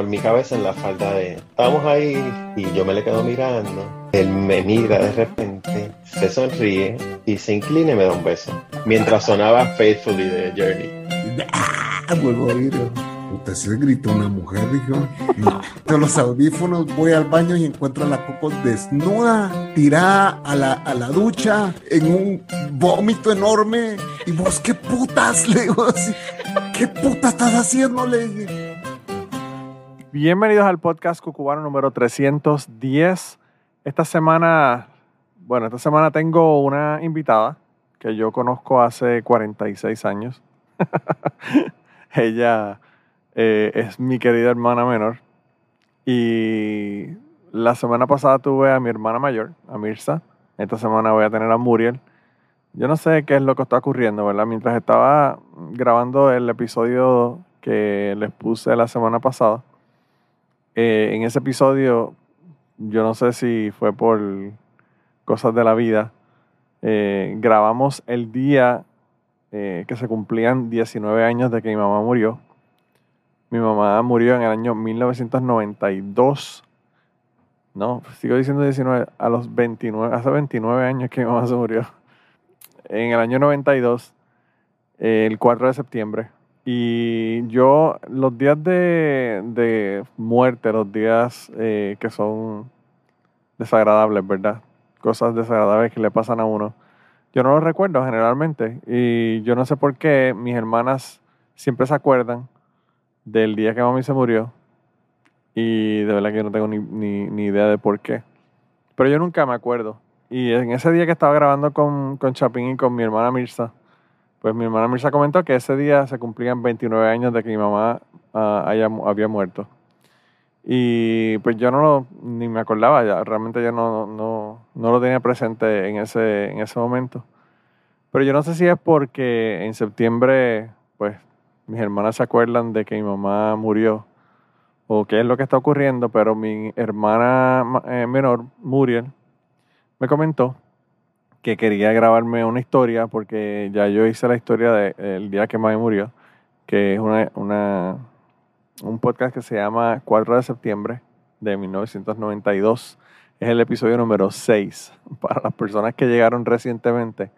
en mi cabeza en la falda de, estábamos ahí y yo me le quedo mirando. Él me mira de repente, se sonríe y se inclina y me da un beso. Mientras sonaba Faithfully de Journey. ¡Ah! Vuelvo a oír. Puta, se gritó una mujer, dijo. No. De los audífonos voy al baño y encuentro a la Coco desnuda, tirada a la, a la ducha, en un vómito enorme. Y vos, ¿qué putas? Le digo así. ¿Qué putas estás haciendo? Le dije. Bienvenidos al podcast Cucubano número 310. Esta semana, bueno, esta semana tengo una invitada que yo conozco hace 46 años. Ella eh, es mi querida hermana menor. Y la semana pasada tuve a mi hermana mayor, a Mirza. Esta semana voy a tener a Muriel. Yo no sé qué es lo que está ocurriendo, ¿verdad? Mientras estaba grabando el episodio que les puse la semana pasada, eh, en ese episodio, yo no sé si fue por cosas de la vida, eh, grabamos el día que se cumplían 19 años de que mi mamá murió. Mi mamá murió en el año 1992. No, sigo diciendo 19, a los 29, hace 29 años que mi mamá se murió. En el año 92, el 4 de septiembre. Y yo, los días de, muerte, los días eh, que son desagradables, ¿verdad? Cosas desagradables que le pasan a uno. Yo no los recuerdo generalmente. Y yo no sé por qué mis hermanas siempre se acuerdan del día que mami se murió. Y de verdad que yo no tengo ni, ni, idea de por qué. Pero yo nunca me acuerdo. Y en ese día que estaba grabando con, con Chapín y con mi hermana Mirza, pues mi hermana Mirza comentó que ese día se cumplían 29 años de que mi mamá ah, había muerto. Y pues yo no lo, ni me acordaba, ya, realmente yo no, no, no, lo tenía presente en ese, en ese momento. Pero yo no sé si es porque en septiembre, pues mis hermanas se acuerdan de que mi mamá murió o qué es lo que está ocurriendo, pero mi hermana eh, menor, Muriel, me comentó que quería grabarme una historia porque ya yo hice la historia del día que mamá murió, que es una, un podcast que se llama 4 de septiembre de 1992. Es el episodio número 6. Para las personas que llegaron recientemente,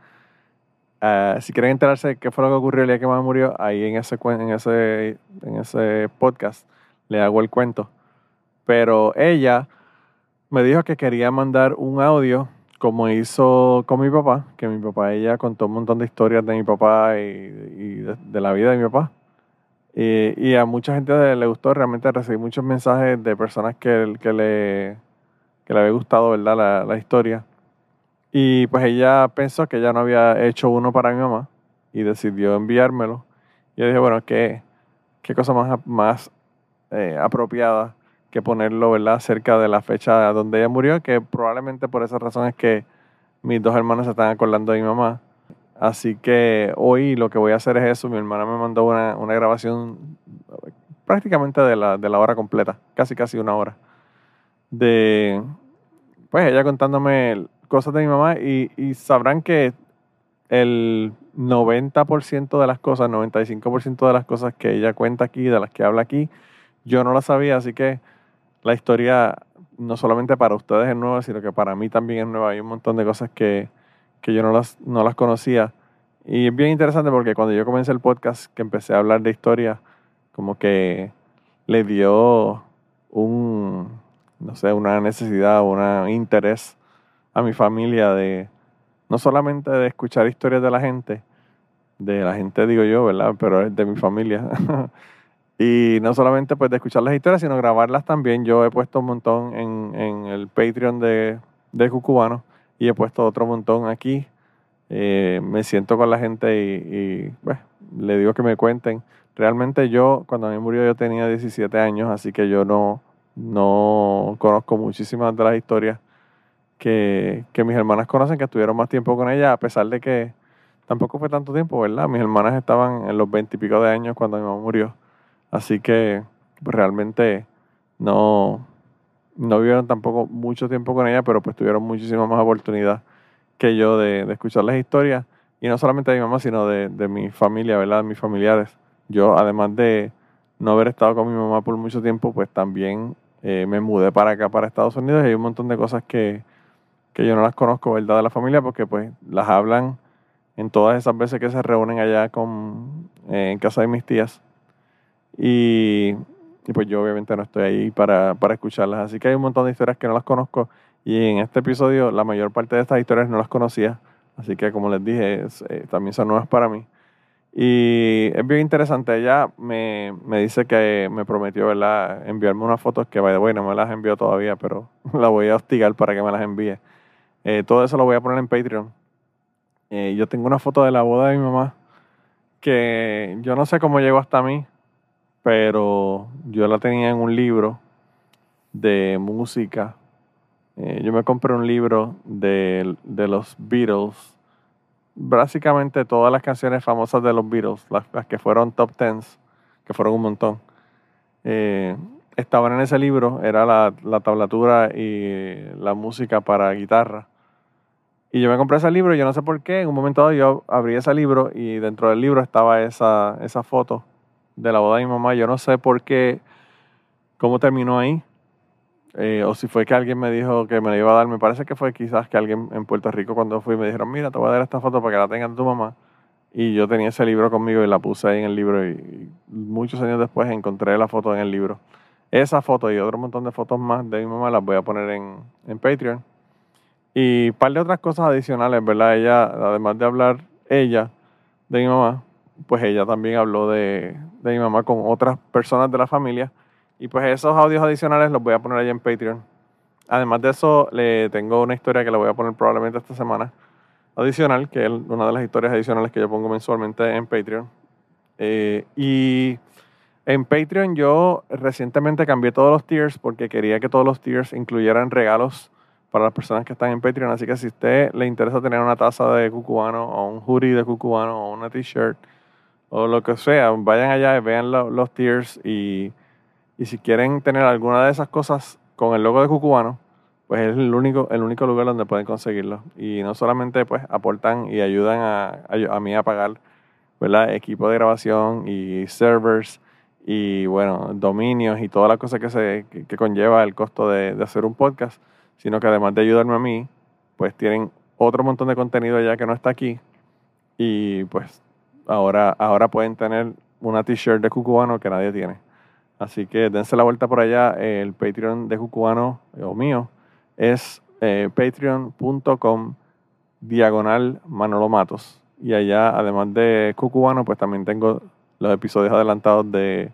Ah, si quieren enterarse de qué fue lo que ocurrió el día que mamá murió, ahí en ese, en ese, en ese podcast le hago el cuento. Pero ella me dijo que quería mandar un audio como hizo con mi papá, que mi papá, ella contó un montón de historias de mi papá y, de, la vida de mi papá. Y, a mucha gente le, gustó, realmente recibí muchos mensajes de personas que, que, le, que le había gustado ¿verdad? La, la historia. Y pues ella pensó que ya no había hecho uno para mi mamá y decidió enviármelo. Y yo dije, bueno, qué, qué cosa más, más eh, apropiada que ponerlo, ¿verdad?, cerca de la fecha donde ella murió, que probablemente por esa razón es que mis dos hermanos se están acordando de mi mamá. Así que hoy lo que voy a hacer es eso. Mi hermana me mandó una, una grabación prácticamente de la, de la hora completa, casi casi una hora. De, pues ella contándome cosas de mi mamá y, sabrán que el 90% de las cosas, 95% de las cosas que ella cuenta aquí, de las que habla aquí, yo no las sabía, así que la historia no solamente para ustedes es nueva, sino que para mí también es nueva. Hay un montón de cosas que, yo no las, no las conocía. Y es bien interesante porque cuando yo comencé el podcast, que empecé a hablar de historia, como que le dio un, no sé, una necesidad, un interés a mi familia de no solamente de escuchar historias de la gente, de la gente digo yo, ¿verdad? Pero de mi familia. y no solamente pues de escuchar las historias, sino grabarlas también. Yo he puesto un montón en, en el Patreon de, de Cucubano y he puesto otro montón aquí. Eh, me siento con la gente y, pues, le digo que me cuenten. Realmente yo, cuando a mí murió, yo tenía 17 años, así que yo no, no conozco muchísimas de las historias que, mis hermanas conocen, que estuvieron más tiempo con ella, a pesar de que tampoco fue tanto tiempo, ¿verdad? Mis hermanas estaban en los veintipico de años cuando mi mamá murió. Así que pues, realmente no, no vivieron tampoco mucho tiempo con ella, pero pues tuvieron muchísima más oportunidad que yo de, escuchar las historias. Y no solamente de mi mamá, sino de, de mi familia, ¿verdad? De mis familiares. Yo, además de no haber estado con mi mamá por mucho tiempo, pues también eh, me mudé para acá, para Estados Unidos, y hay un montón de cosas que, que yo no las conozco, ¿verdad? De la familia, porque pues las hablan en todas esas veces que se reúnen allá con, eh, en casa de mis tías. Y, y, pues yo obviamente no estoy ahí para, para escucharlas. Así que hay un montón de historias que no las conozco. Y en este episodio la mayor parte de estas historias no las conocía. Así que como les dije, eh, también son nuevas para mí. Y es bien interesante. Ella me, me, dice que me prometió, ¿verdad?, enviarme unas fotos que, by the way, no me las envió todavía, pero la voy a hostigar para que me las envíe. Eh, todo eso lo voy a poner en Patreon. Eh, yo tengo una foto de la boda de mi mamá que yo no sé cómo llegó hasta mí, pero yo la tenía en un libro de música. Eh, yo me compré un libro de, de los Beatles básicamente todas las canciones famosas de los Beatles, las, que fueron top tens, que fueron un montón, eh, estaban en ese libro, era la, la, tablatura y la música para guitarra. Y yo me compré ese libro yo no sé por qué, en un momento dado yo abrí ese libro y dentro del libro estaba esa, esa foto de la boda de mi mamá. Yo no sé por qué, cómo terminó ahí. Eh, o si fue que alguien me dijo que me la iba a dar, me parece que fue quizás que alguien en Puerto Rico cuando fui me dijeron, mira, te voy a dar esta foto para que la tengas tu mamá. Y yo tenía ese libro conmigo y la puse ahí en el libro y, muchos años después encontré la foto en el libro. Esa foto y otro montón de fotos más de mi mamá las voy a poner en, en Patreon. Y un par de otras cosas adicionales, ¿verdad? Ella, además de hablar ella de mi mamá, pues ella también habló de, de mi mamá con otras personas de la familia y pues esos audios adicionales los voy a poner ahí en Patreon. Además de eso, le tengo una historia que le voy a poner probablemente esta semana adicional, que es una de las historias adicionales que yo pongo mensualmente en Patreon. Eh, y en Patreon yo recientemente cambié todos los tiers porque quería que todos los tiers incluyeran regalos para las personas que están en Patreon. Así que si a usted le interesa tener una taza de cucubano o un hoodie de cucubano o una t-shirt o lo que sea, vayan allá y vean los tiers y y si quieren tener alguna de esas cosas con el logo de Cucubano, pues es el único, el único lugar donde pueden conseguirlo. Y no solamente pues aportan y ayudan a, a, mí a pagar ¿verdad? equipo de grabación y servers y bueno, dominios y todas las cosas que, se, que, conlleva el costo de, de, hacer un podcast, sino que además de ayudarme a mí, pues tienen otro montón de contenido ya que no está aquí y pues ahora, ahora pueden tener una t-shirt de Cucubano que nadie tiene. Así que dense la vuelta por allá. El Patreon de Cucubano o mío es eh, patreon.com diagonal Manolo Matos. Y allá, además de Cucubano, pues también tengo los episodios adelantados de,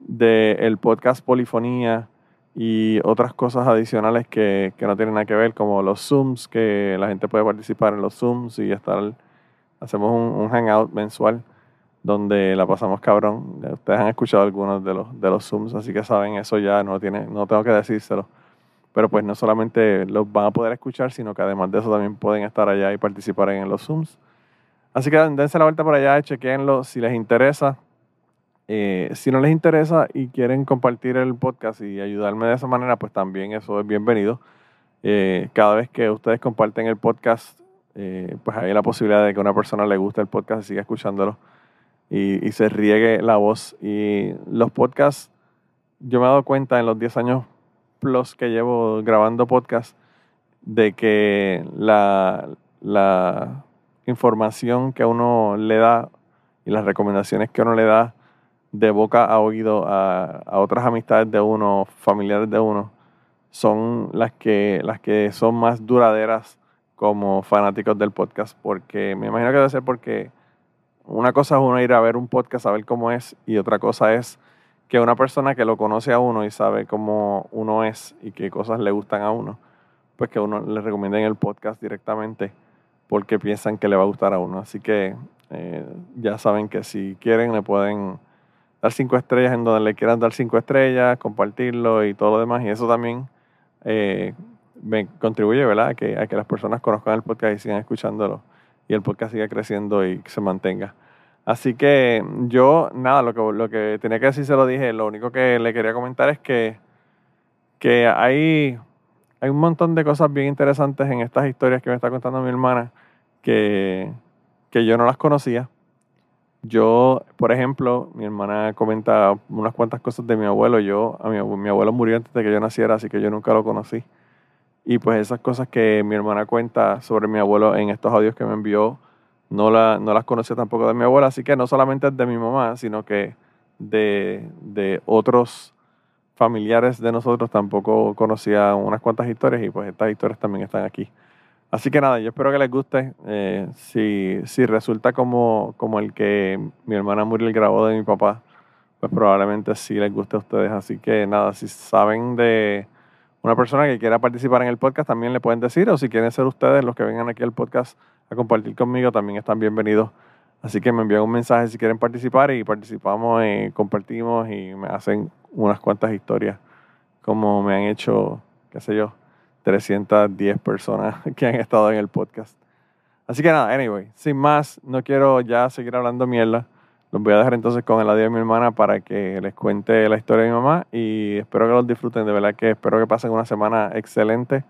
de el podcast Polifonía y otras cosas adicionales que, que, no tienen nada que ver, como los Zooms, que la gente puede participar en los Zooms y estar, hacemos un, un hangout mensual donde la pasamos cabrón. Ustedes han escuchado algunos de los, de los Zooms, así que saben, eso ya no, tiene, no tengo que decírselo. Pero pues no solamente los van a poder escuchar, sino que además de eso también pueden estar allá y participar en los Zooms. Así que dense la vuelta por allá, chequenlo si les interesa. Eh, si no les interesa y quieren compartir el podcast y ayudarme de esa manera, pues también eso es bienvenido. Eh, cada vez que ustedes comparten el podcast, eh, pues hay la posibilidad de que una persona le guste el podcast y siga escuchándolo y, se riegue la voz. Y los podcasts, yo me he dado cuenta en los 10 años plus que llevo grabando podcasts de que la, la información que uno le da y las recomendaciones que uno le da de boca a oído a, a, otras amistades de uno, familiares de uno, son las que, las que son más duraderas como fanáticos del podcast, porque me imagino que debe ser porque una cosa es uno ir a ver un podcast a ver cómo es y otra cosa es que una persona que lo conoce a uno y sabe cómo uno es y qué cosas le gustan a uno, pues que uno le recomiende el podcast directamente porque piensan que le va a gustar a uno. Así que eh, ya saben que si quieren le pueden dar cinco estrellas en donde le quieran dar cinco estrellas, compartirlo y todo lo demás. Y eso también eh, me contribuye, ¿verdad? Que, a que las personas conozcan el podcast y sigan escuchándolo y el podcast siga creciendo y se mantenga. Así que yo, nada, lo que, lo que tenía que decir se lo dije. Lo único que le quería comentar es que, que hay, hay un montón de cosas bien interesantes en estas historias que me está contando mi hermana que, que yo no las conocía. Yo, por ejemplo, mi hermana comenta unas cuantas cosas de mi abuelo. Yo, a mi, mi abuelo murió antes de que yo naciera, así que yo nunca lo conocí. Y pues esas cosas que mi hermana cuenta sobre mi abuelo en estos audios que me envió, no, la, no las conocía tampoco de mi abuela, así que no solamente de mi mamá, sino que de, de otros familiares de nosotros tampoco conocía unas cuantas historias y pues estas historias también están aquí. Así que nada, yo espero que les guste. Eh, si, si resulta como, como el que mi hermana Muriel grabó de mi papá, pues probablemente sí les guste a ustedes. Así que nada, si saben de una persona que quiera participar en el podcast, también le pueden decir, o si quieren ser ustedes los que vengan aquí al podcast a compartir conmigo, también están bienvenidos. Así que me envían un mensaje si quieren participar y participamos, y compartimos y me hacen unas cuantas historias como me han hecho, qué sé yo, 310 personas que han estado en el podcast. Así que nada, anyway, sin más, no quiero ya seguir hablando mierda. Los voy a dejar entonces con el adiós de mi hermana para que les cuente la historia de mi mamá y espero que los disfruten. De verdad que espero que pasen una semana excelente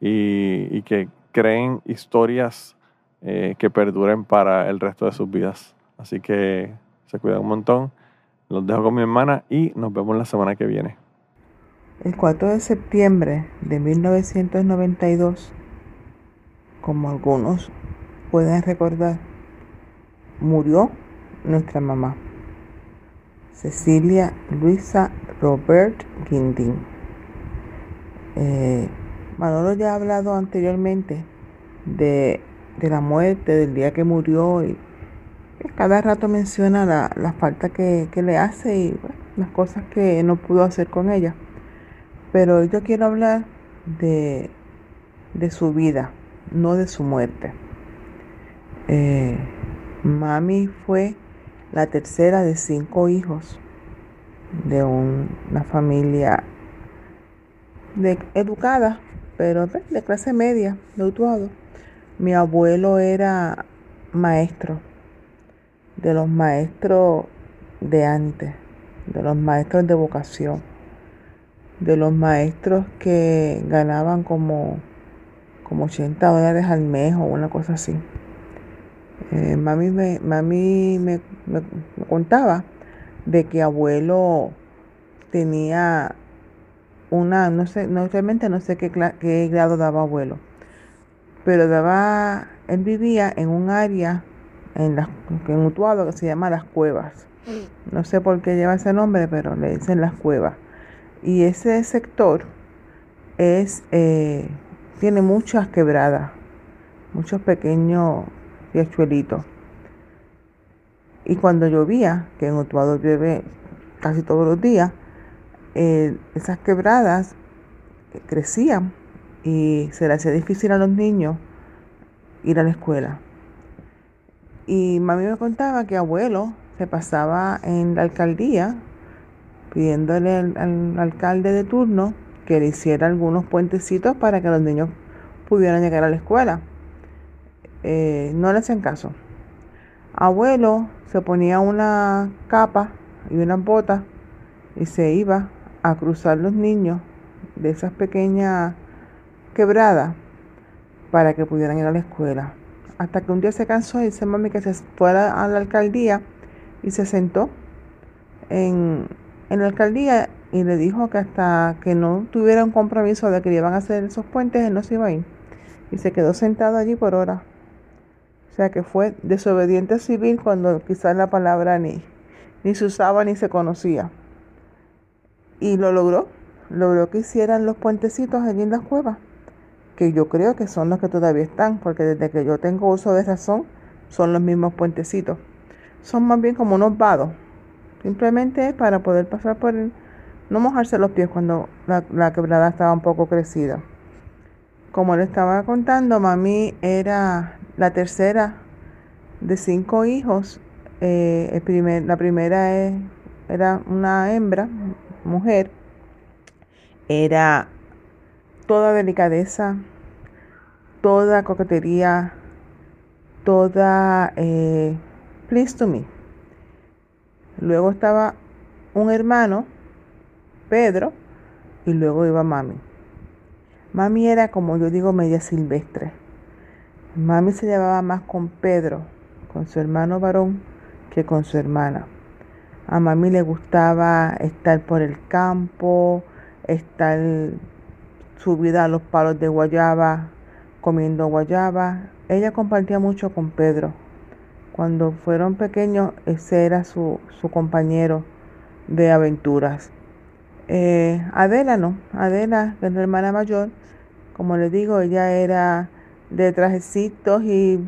y, y que creen historias eh, que perduren para el resto de sus vidas. Así que se cuidan un montón. Los dejo con mi hermana y nos vemos la semana que viene. El 4 de septiembre de 1992, como algunos pueden recordar, murió nuestra mamá, Cecilia Luisa Robert Guindín. Eh, Manolo ya ha hablado anteriormente de, la muerte, del día que murió y cada rato menciona la, falta que, le hace y las cosas que no pudo hacer con ella. Pero yo quiero hablar de, su vida, no de su muerte. Eh, mami fue la tercera de cinco hijos de una familia educada, pero de clase media, de Utuado. Mi abuelo era maestro, de los maestros de antes, de los maestros de vocación de los maestros que ganaban como, como 80 dólares al mes o una cosa así. Eh, mami me, mami me, contaba de que abuelo tenía una, no sé, realmente no sé qué, qué grado daba abuelo, pero daba, él vivía en un área en, la, en Utuado que se llama Las Cuevas. No sé por qué lleva ese nombre, pero le dicen Las Cuevas. Y ese sector es, eh, tiene muchas quebradas, muchos pequeños riachuelitos. Y cuando llovía, que en Utuado llueve casi todos los días, eh, esas quebradas crecían y se le hacía difícil a los niños ir a la escuela. Y mami me contaba que abuelo se pasaba en la alcaldía pidiéndole al, alcalde de turno que le hiciera algunos puentecitos para que los niños pudieran llegar a la escuela. Eh, no le hacen caso. Abuelo se ponía una capa y unas botas y se iba a cruzar los niños de esas pequeñas quebradas para que pudieran ir a la escuela. Hasta que un día se cansó y dice mami que se fuera a la alcaldía y se sentó en, en la alcaldía y le dijo que hasta que no tuviera un compromiso de que le iban a hacer esos puentes, él no se iba a ir. Y se quedó sentado allí por horas. O sea que fue desobediente civil cuando quizás la palabra ni, ni se usaba ni se conocía. Y lo logró. Logró que hicieran los puentecitos allí en las cuevas. Que yo creo que son los que todavía están. Porque desde que yo tengo uso de razón, son los mismos puentecitos. Son más bien como unos vados Simplemente para poder pasar por el, no mojarse los pies cuando la, quebrada estaba un poco crecida. Como le estaba contando, mami era la tercera de cinco hijos. Eh, la primera era una hembra, mujer. Era toda delicadeza, toda coquetería, toda eh, please to me. Luego estaba un hermano, Pedro, y luego iba mami. Mami era, como yo digo, media silvestre. Mami se llevaba más con Pedro, con su hermano varón, que con su hermana. A mami le gustaba estar por el campo, estar subida a los palos de guayaba, comiendo guayaba. Ella compartía mucho con Pedro. Cuando fueron pequeños, ese era su, su compañero de aventuras. Eh, Adela no, Adela, que es la hermana mayor, como les digo, ella era de trajecitos y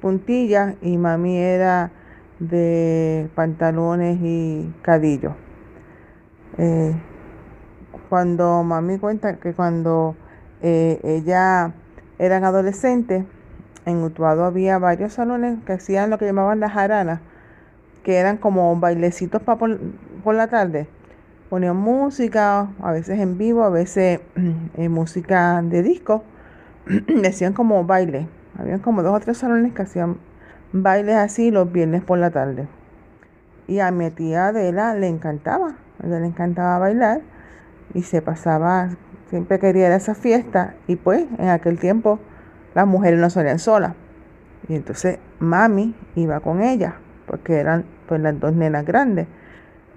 puntillas y mami era de pantalones y cadillos. Eh, cuando mami cuenta que cuando eh, ella eran adolescentes, en Utuado había varios salones que hacían lo que llamaban las jaranas, que eran como bailecitos por, la tarde. Ponían música, a veces en vivo, a veces música de disco. Decían como baile. Habían como dos o tres salones que hacían bailes así los viernes por la tarde. Y a mi tía Adela le encantaba, a ella le encantaba bailar y se pasaba, siempre quería ir a esa fiesta y pues en aquel tiempo las mujeres no salían solas. Y entonces mami iba con ella, porque eran pues las dos nenas grandes.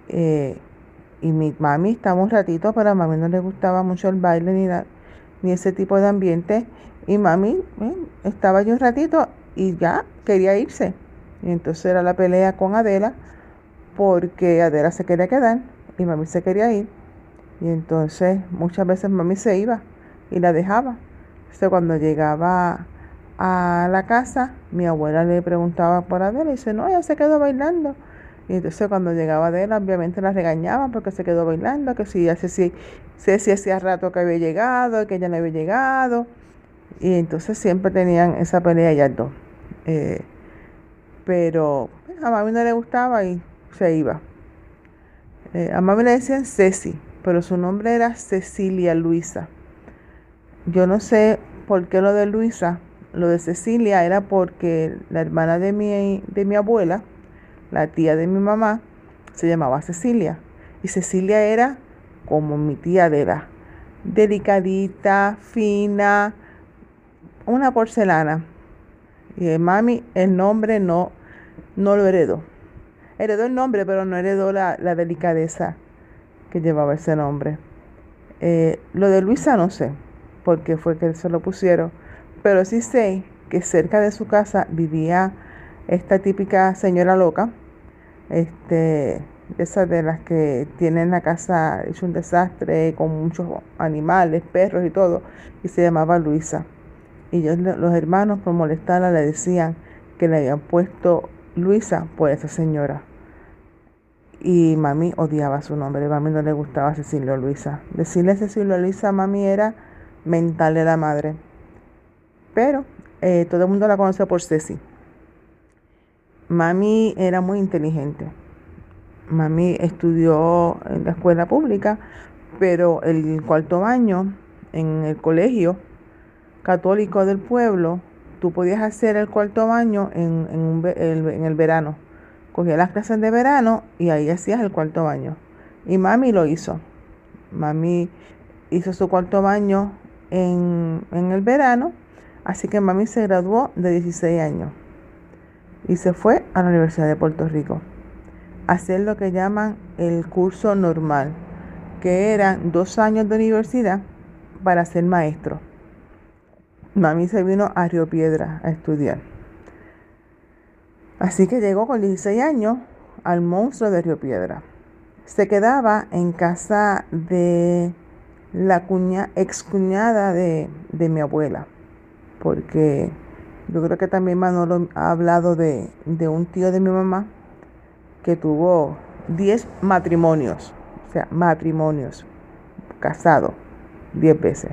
Eh, y mi mami estaba un ratito, pero a mami no le gustaba mucho el baile ni, ni ese tipo de ambiente. Y mami estaba yo un ratito y ya quería irse. Y entonces era la pelea con Adela, porque Adela se quería quedar y mami se quería ir. Y entonces muchas veces mami se iba y la dejaba. Entonces cuando llegaba a la casa, mi abuela le preguntaba por Adela y dice, no, ella se quedó bailando. Y entonces cuando llegaba Adela, obviamente la regañaban porque se quedó bailando, que si hace si, si hacía rato que había llegado, que ella no había llegado. Y entonces siempre tenían esa pelea ya dos. Eh, pero a mami no le gustaba y se iba. Eh, a mami le decían Ceci, pero su nombre era Cecilia Luisa. Yo no sé por qué lo de Luisa, lo de Cecilia era porque la hermana de mi, de mi abuela, la tía de mi mamá, se llamaba Cecilia. Y Cecilia era como mi tía de la delicadita, fina, una porcelana. Y mami, el nombre no, no lo heredó. Heredó el nombre, pero no heredó la, delicadeza que llevaba ese nombre. Eh, lo de Luisa no sé, porque fue que se lo pusieron, pero sí sé que cerca de su casa vivía esta típica señora loca, este, esas de las que tienen la casa hecho un desastre con muchos animales, perros y todo, y se llamaba Luisa. Y los hermanos, por molestarla, le decían que le habían puesto Luisa por esa señora. Y mami odiaba su nombre, mami no le gustaba Cecilia Luisa. Decirle Cecilia Luisa a mami era mental de la madre. Pero eh, todo el mundo la conoce por Ceci. Mami era muy inteligente. Mami estudió en la escuela pública, pero el cuarto año en el colegio católico del pueblo, tú podías hacer el cuarto baño en, en, el verano. Cogías las clases de verano y ahí hacías el cuarto baño. Y mami lo hizo. Mami hizo su cuarto baño en, en el verano, así que mami se graduó de 16 años y se fue a la Universidad de Puerto Rico a hacer lo que llaman el curso normal, que eran dos años de universidad para ser maestro mami se vino a Río Piedra a estudiar. Así que llegó con 16 años al monstruo de Río Piedra. Se quedaba en casa de la cuña, ex cuñada de, mi abuela, porque yo creo que también Manolo ha hablado de, de un tío de mi mamá que tuvo 10 matrimonios, o sea, matrimonios, casado 10 veces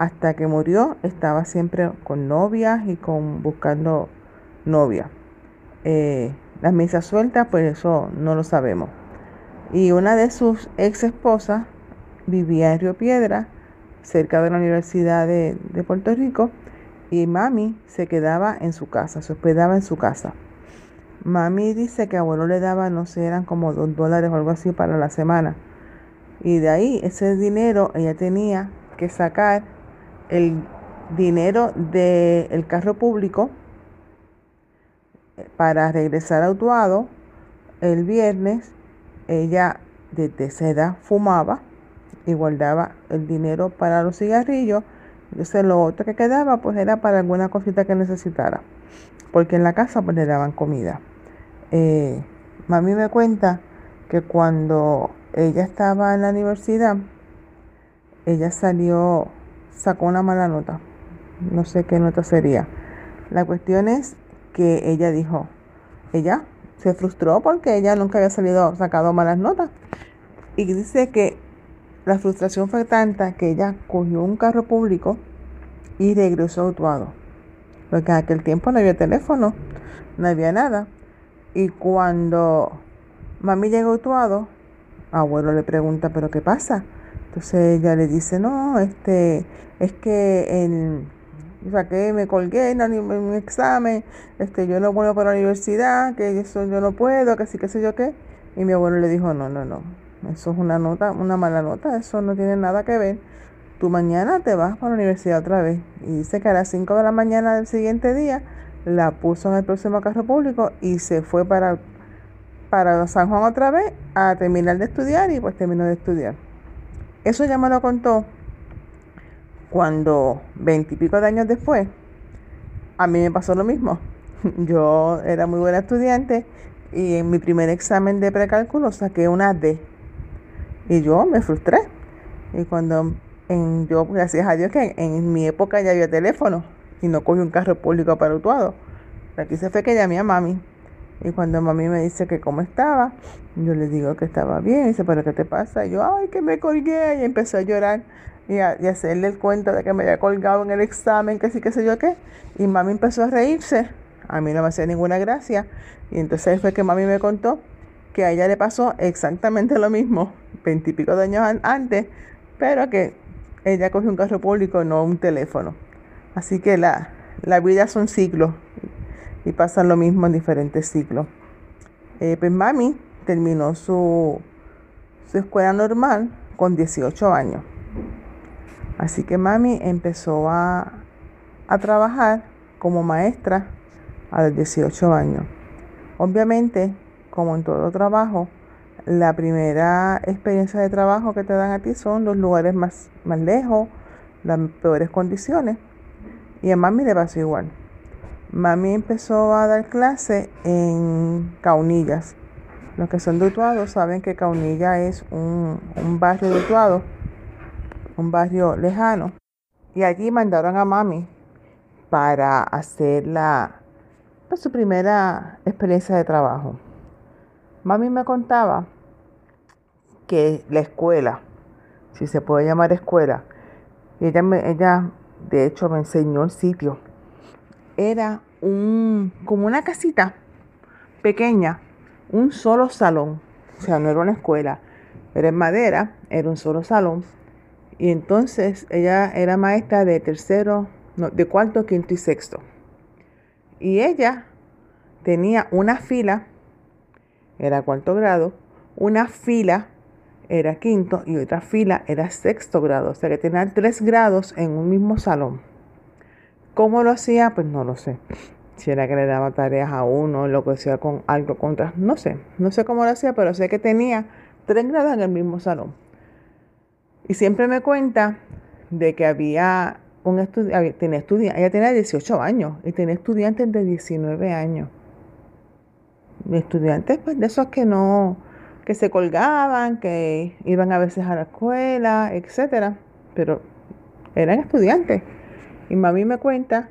hasta que murió estaba siempre con novias y con buscando novia. Eh, las misas sueltas, pues eso no lo sabemos. Y una de sus ex esposas vivía en Río Piedra, cerca de la Universidad de, de Puerto Rico, y mami se quedaba en su casa, se hospedaba en su casa. Mami dice que abuelo le daba, no sé, eran como dos dólares o algo así para la semana. Y de ahí ese dinero ella tenía que sacar el dinero del carro público para regresar a Utuado el viernes ella desde esa fumaba y guardaba el dinero para los cigarrillos. Entonces lo otro que quedaba pues era para alguna cosita que necesitara. Porque en la casa pues le daban comida. Eh, mami me cuenta que cuando ella estaba en la universidad, ella salió, sacó una mala nota. No sé qué nota sería. La cuestión es que ella dijo, ella se frustró porque ella nunca había salido, sacado malas notas. Y dice que la frustración fue tanta que ella cogió un carro público y regresó a Utuado. Porque en aquel tiempo no había teléfono, no había nada. Y cuando mami llegó a Utuado, abuelo le pregunta, ¿pero qué pasa? Entonces ella le dice, no, este, es que en o que me colgué en, un examen, este, yo no vuelvo para la universidad, que eso yo no puedo, que sí, que sé yo qué. Y mi abuelo le dijo, no, no, no, eso es una nota, una mala nota, eso no tiene nada que ver. Tú mañana te vas para la universidad otra vez. Y dice que a las 5 de la mañana del siguiente día la puso en el próximo carro público y se fue para, para San Juan otra vez a terminar de estudiar y pues terminó de estudiar. Eso ya me lo contó cuando veintipico de años después, a mí me pasó lo mismo. Yo era muy buena estudiante y en mi primer examen de precálculo saqué una D. Y yo me frustré. Y cuando en, yo, gracias a Dios que en, mi época ya había teléfono y no cogí un carro público para Utuado. Lo que hice fue que llamé a mami. Y cuando mami me dice que cómo estaba, yo le digo que estaba bien. Y dice, ¿pero qué te pasa? Y yo, ay, que me colgué. Y empecé a llorar y, hacerle el cuento de que me había colgado en el examen, que sí, que sé yo qué. Y mami empezó a reírse. A mí no me hacía ninguna gracia. Y entonces fue que mami me contó que a ella le pasó exactamente lo mismo, veintipico de años antes, pero que ella cogió un carro público, no un teléfono. Así que la, la vida son ciclos y pasan lo mismo en diferentes ciclos. Eh, pues mami terminó su, su escuela normal con 18 años. Así que mami empezó a, trabajar como maestra a los 18 años. Obviamente, como en todo trabajo, la primera experiencia de trabajo que te dan a ti son los lugares más, más lejos, las peores condiciones. Y a mami le pasó igual. Mami empezó a dar clase en Caunillas. Los que son de saben que Caunilla es un, un barrio de Utuado un barrio lejano. Y allí mandaron a mami para hacer la, pues, su primera experiencia de trabajo. Mami me contaba que la escuela, si se puede llamar escuela, ella, ella de hecho me enseñó el sitio, era un, como una casita pequeña, un solo salón, o sea, no era una escuela, era en madera, era un solo salón. Y entonces ella era maestra de tercero, de cuarto, quinto y sexto. Y ella tenía una fila, era cuarto grado, una fila era quinto y otra fila era sexto grado. O sea que tenía tres grados en un mismo salón. ¿Cómo lo hacía? Pues no lo sé. Si era que le daba tareas a uno, lo que hacía con algo contra, no sé. No sé cómo lo hacía, pero sé que tenía tres grados en el mismo salón. Y siempre me cuenta de que había un estudiante, tenía estudiante, ella tenía 18 años y tenía estudiantes de 19 años. Estudiantes pues de esos que no, que se colgaban, que iban a veces a la escuela, etcétera, pero eran estudiantes. Y mami me cuenta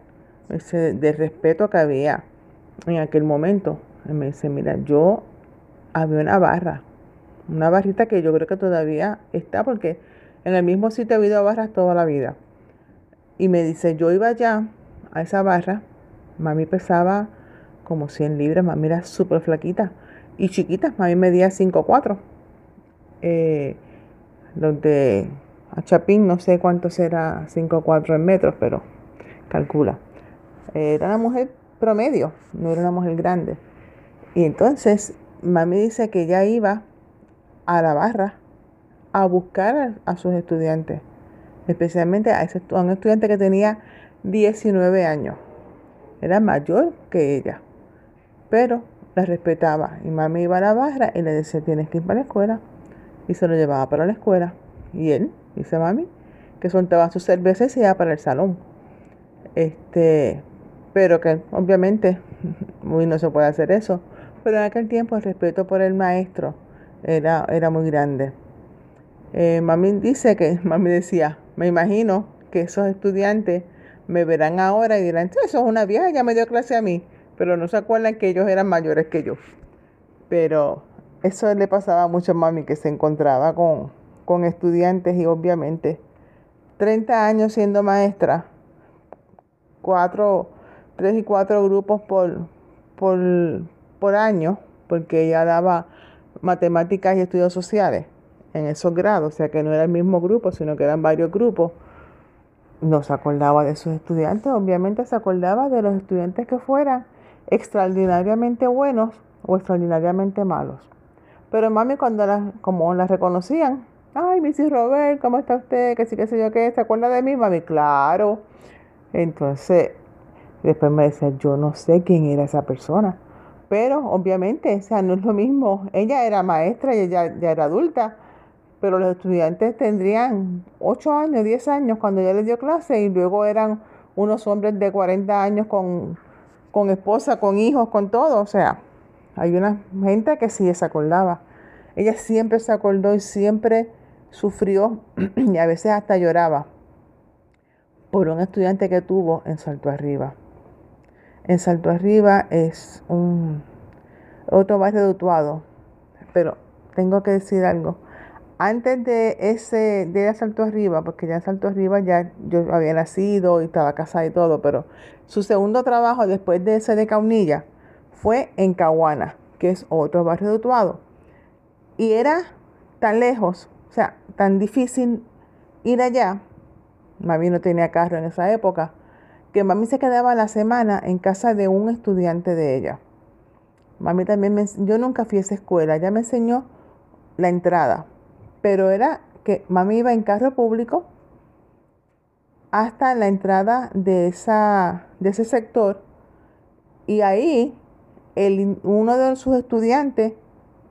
ese, del respeto que había en aquel momento. Y me dice, mira, yo había una barra, una barrita que yo creo que todavía está porque en el mismo sitio he habido barras toda la vida. Y me dice, yo iba allá a esa barra, mami pesaba como 100 libras, mami era súper flaquita y chiquita, mami medía 5'4". Eh, donde a Chapín no sé cuánto será 5'4 en metros, pero calcula. Era una mujer promedio, no era una mujer grande. Y entonces mami dice que ella iba a la barra a buscar a, sus estudiantes, especialmente a, ese, un estudiante que tenía 19 años. Era mayor que ella, pero la respetaba. Y mami iba a la barra y le decía, tienes que ir para la escuela. Y se lo llevaba para la escuela. Y él, dice mami, que soltaba sus cervezas y se iba para el salón. Este, pero que obviamente no se puede hacer eso. Pero en aquel tiempo el respeto por el maestro era, era muy grande. Eh, mami dice que, mami decía, me imagino que esos estudiantes me verán ahora y dirán, eso es una vieja, ya me dio clase a mí, pero no se acuerdan que ellos eran mayores que yo. Pero eso le pasaba mucho a mami, que se encontraba con, con estudiantes y obviamente 30 años siendo maestra, cuatro, tres y cuatro grupos por, por, por año, porque ella daba matemáticas y estudios sociales en esos grados, o sea que no era el mismo grupo, sino que eran varios grupos no se acordaba de sus estudiantes, obviamente se acordaba de los estudiantes que fueran extraordinariamente buenos o extraordinariamente malos. Pero mami cuando la, como la reconocían, ay, Missy Robert, ¿cómo está usted? Que sí, que sé yo qué, ¿se acuerda de mí? Mami, claro. Entonces, después me decía, yo no sé quién era esa persona. Pero obviamente, o sea, no es lo mismo. Ella era maestra y ella ya era adulta pero los estudiantes tendrían 8 años, 10 años cuando ella les dio clase y luego eran unos hombres de 40 años con, con esposa, con hijos, con todo. O sea, hay una gente que sí se acordaba. Ella siempre se acordó y siempre sufrió y a veces hasta lloraba por un estudiante que tuvo en Salto Arriba. En Salto Arriba es un otro barrio de Utuado, pero tengo que decir algo antes de ese, de Salto Arriba, porque ya en Salto Arriba ya yo había nacido y estaba casada y todo, pero su segundo trabajo después de ese de Caunilla fue en Caguana, que es otro barrio de Utuado. Y era tan lejos, o sea, tan difícil ir allá. Mami no tenía carro en esa época, que mami se quedaba la semana en casa de un estudiante de ella. Mami también me, yo nunca fui a esa escuela, ella me enseñó la entrada, pero era que mami iba en carro público hasta la entrada de, esa, de ese sector y ahí el, uno de sus estudiantes,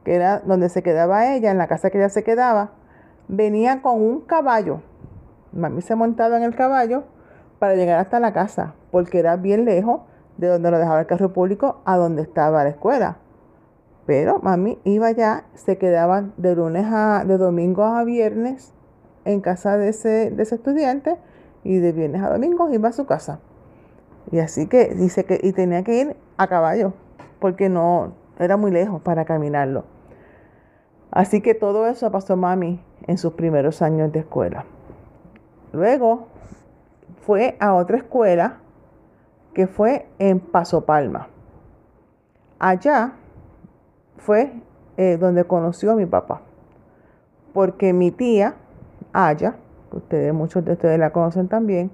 que era donde se quedaba ella, en la casa que ella se quedaba, venía con un caballo. Mami se montaba en el caballo para llegar hasta la casa, porque era bien lejos de donde lo dejaba el carro público a donde estaba la escuela. Pero mami iba ya, se quedaba de lunes a, de domingo a viernes en casa de ese, de ese estudiante y de viernes a domingo iba a su casa. Y así que dice que, y tenía que ir a caballo, porque no, era muy lejos para caminarlo. Así que todo eso pasó mami en sus primeros años de escuela. Luego fue a otra escuela que fue en Paso Palma. Allá fue eh, donde conoció a mi papá. Porque mi tía, Aya, ustedes, muchos de ustedes la conocen también,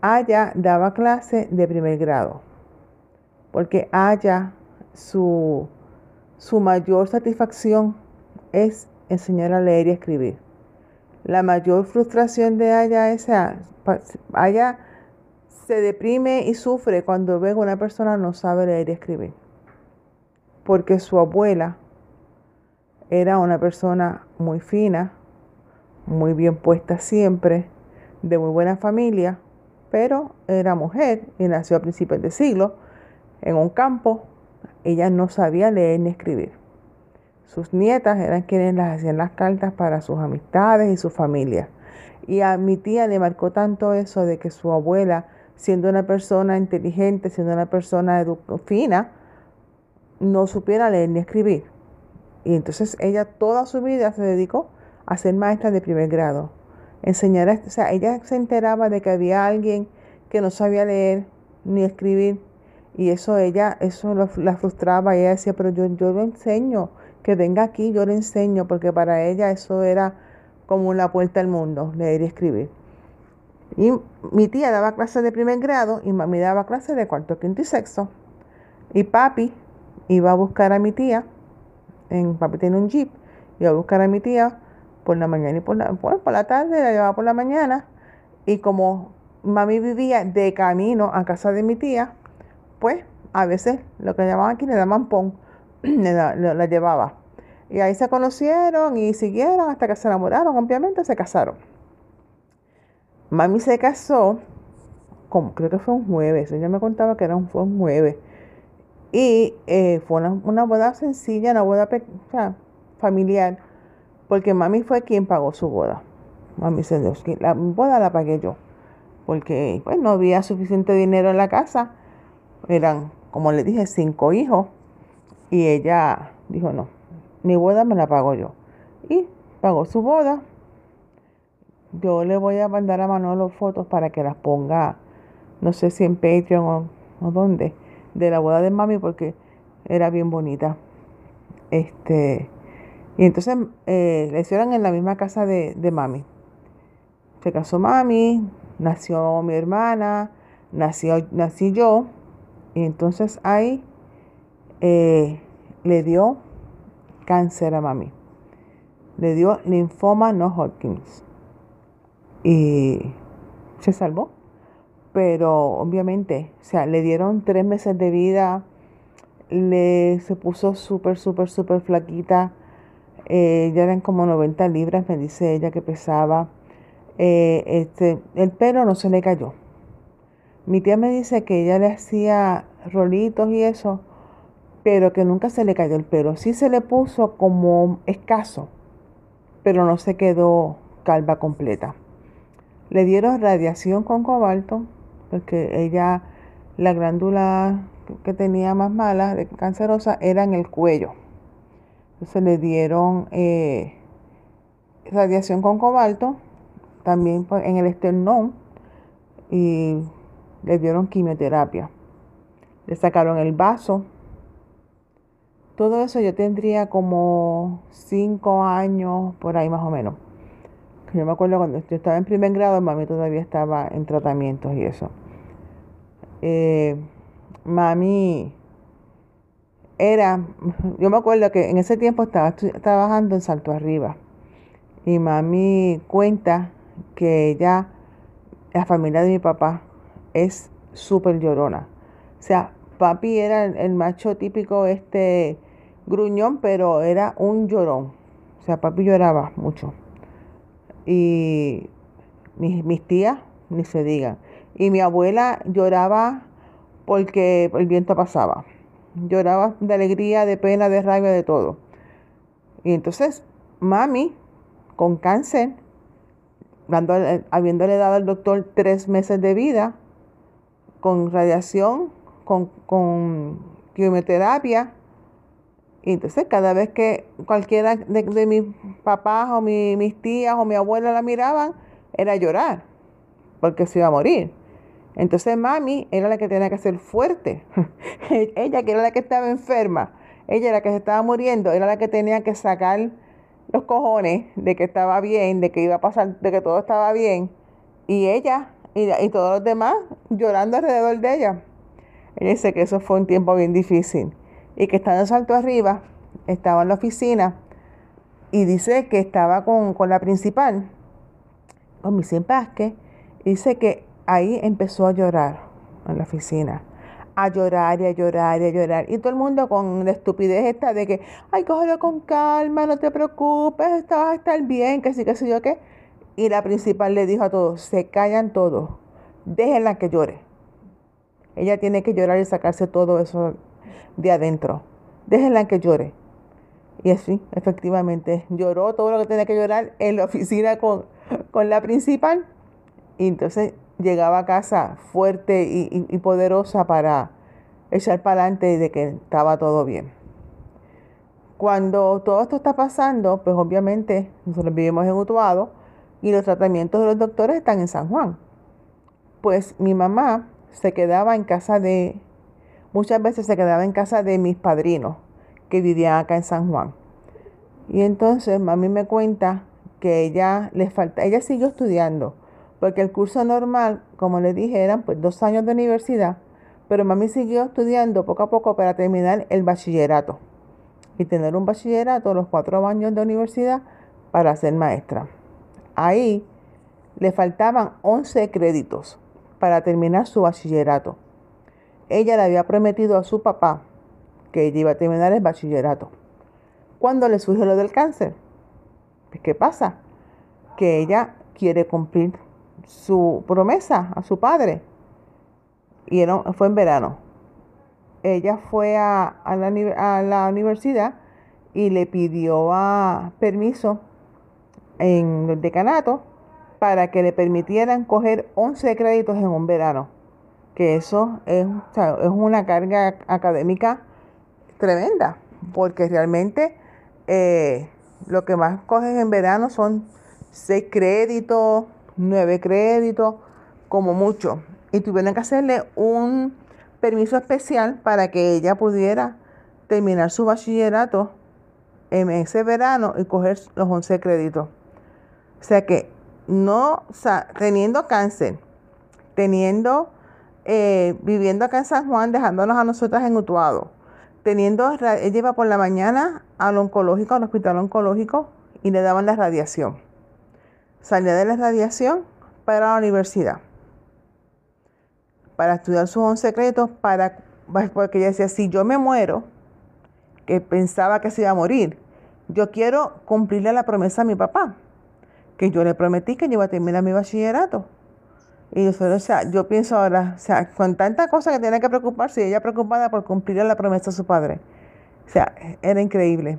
Aya daba clase de primer grado. Porque Aya, su, su mayor satisfacción es enseñar a leer y escribir. La mayor frustración de Aya es, Aya se deprime y sufre cuando ve que una persona no sabe leer y escribir porque su abuela era una persona muy fina, muy bien puesta siempre, de muy buena familia, pero era mujer y nació a principios de siglo en un campo. Ella no sabía leer ni escribir. Sus nietas eran quienes las hacían las cartas para sus amistades y su familia. Y a mi tía le marcó tanto eso de que su abuela, siendo una persona inteligente, siendo una persona fina, no supiera leer ni escribir. Y entonces ella toda su vida se dedicó a ser maestra de primer grado. Enseñar, o sea, ella se enteraba de que había alguien que no sabía leer ni escribir. Y eso ella, eso la frustraba. Ella decía, pero yo, yo le enseño, que venga aquí, yo le enseño, porque para ella eso era como la puerta al mundo, leer y escribir. Y mi tía daba clases de primer grado y mami daba clases de cuarto, quinto y sexto. Y papi iba a buscar a mi tía, en papi tiene un jeep, iba a buscar a mi tía por la mañana y por la, pues, por la tarde, la llevaba por la mañana, y como mami vivía de camino a casa de mi tía, pues a veces lo que llamaban aquí le daban pon, la llevaba. Y ahí se conocieron y siguieron hasta que se enamoraron, obviamente se casaron. Mami se casó, como, creo que fue un jueves, ella me contaba que era un, fue un jueves. Y eh, fue una, boda sencilla, una boda familiar, porque mami fue quien pagó su boda. Mami se la boda la pagué yo, porque pues, no había suficiente dinero en la casa. Eran, como le dije, cinco hijos. Y ella dijo, no, mi boda me la pago yo. Y pagó su boda. Yo le voy a mandar a Manolo fotos para que las ponga, no sé si en Patreon o, dónde, de la boda de mami porque era bien bonita. Este, y entonces eh, le hicieron en la misma casa de, mami. Se casó mami, nació mi hermana, nació, nací yo. Y entonces ahí eh, le dio cáncer a mami. Le dio linfoma no Hodgkins. Y se salvó. Pero obviamente, o sea, le dieron tres meses de vida. Le se puso súper, súper, súper flaquita. Eh, ya eran como 90 libras, me dice ella que pesaba. Eh, este, el pelo no se le cayó. Mi tía me dice que ella le hacía rolitos y eso pero que nunca se le cayó el pelo. Sí se le puso como escaso, pero no se quedó calva completa. Le dieron radiación con cobalto, porque ella, la glándula que tenía más mala, de cancerosa, era en el cuello. Entonces le dieron eh, radiación con cobalto, también pues, en el esternón, y le dieron quimioterapia. Le sacaron el vaso todo eso yo tendría como cinco años, por ahí más o menos. Yo me acuerdo cuando yo estaba en primer grado, mami todavía estaba en tratamientos y eso. Eh, mami era, yo me acuerdo que en ese tiempo estaba trabajando en Salto Arriba. Y mami cuenta que ella, la familia de mi papá, es súper llorona. O sea, papi era el macho típico este gruñón, pero era un llorón. O sea, papi lloraba mucho. Y mis, mis tías, ni se digan. Y mi abuela lloraba porque el viento pasaba. Lloraba de alegría, de pena, de rabia, de todo. Y entonces, mami, con cáncer, habiéndole dado al doctor tres meses de vida, con radiación, con, con quimioterapia, y entonces cada vez que cualquiera de, mis papás o mis tías o mi abuela la miraban, era llorar, porque se iba a morir. Entonces mami era la que tenía que ser fuerte. ella que era la que estaba enferma, ella era la que se estaba muriendo, era la que tenía que sacar los cojones de que estaba bien, de que iba a pasar, de que todo estaba bien. Y ella y, y todos los demás llorando alrededor de ella. Ella dice que eso fue un tiempo bien difícil y que estaba en Salto Arriba, estaba en la oficina y dice que estaba con, la principal, con mi Vázquez, dice que ahí empezó a llorar en la oficina. A llorar y a llorar y a llorar. Y todo el mundo con la estupidez esta de que, ay, cógelo con calma, no te preocupes, esto va a estar bien, que sí, que sé yo qué. Y la principal le dijo a todos, se callan todos, déjenla que llore. Ella tiene que llorar y sacarse todo eso de adentro. Déjenla que llore. Y así, efectivamente, lloró todo lo que tenía que llorar en la oficina con, con la principal. Y entonces llegaba a casa fuerte y, poderosa para echar para adelante de que estaba todo bien. Cuando todo esto está pasando, pues obviamente nosotros vivimos en Utuado y los tratamientos de los doctores están en San Juan. Pues mi mamá se quedaba en casa de muchas veces se quedaba en casa de mis padrinos que vivían acá en San Juan. Y entonces mami me cuenta que ella le falta, ella siguió estudiando, porque el curso normal, como le dije, eran pues dos años de universidad, pero mami siguió estudiando poco a poco para terminar el bachillerato y tener un bachillerato, los cuatro años de universidad, para ser maestra. Ahí le faltaban 11 créditos para terminar su bachillerato. Ella le había prometido a su papá que ella iba a terminar el bachillerato. Cuando le surge lo del cáncer, pues, ¿qué pasa? Que ella quiere cumplir su promesa a su padre. Y fue en verano. Ella fue a, la, universidad y le pidió a, permiso en el decanato para que le permitieran coger 11 créditos en un verano. Que eso es, es una carga académica tremenda, porque realmente eh, lo que más coges en verano son 6 créditos, 9 créditos, como mucho. Y tuvieron que hacerle un permiso especial para que ella pudiera terminar su bachillerato en ese verano y coger los 11 créditos. O sea que no, o sea, teniendo cáncer, teniendo, eh, viviendo acá en San Juan, dejándonos a nosotras en Utuado, teniendo, ella iba por la mañana al oncológico, al hospital oncológico, y le daban la radiación. Salía de la radiación para la universidad, para estudiar sus 11 secretos, para, porque ella decía, si yo me muero, que pensaba que se iba a morir, yo quiero cumplirle la promesa a mi papá que yo le prometí que yo iba a terminar mi bachillerato. Y yo, pienso ahora, o sea, con tanta cosa que tiene que preocuparse, y ella preocupada por cumplir la promesa de su padre. O sea, era increíble.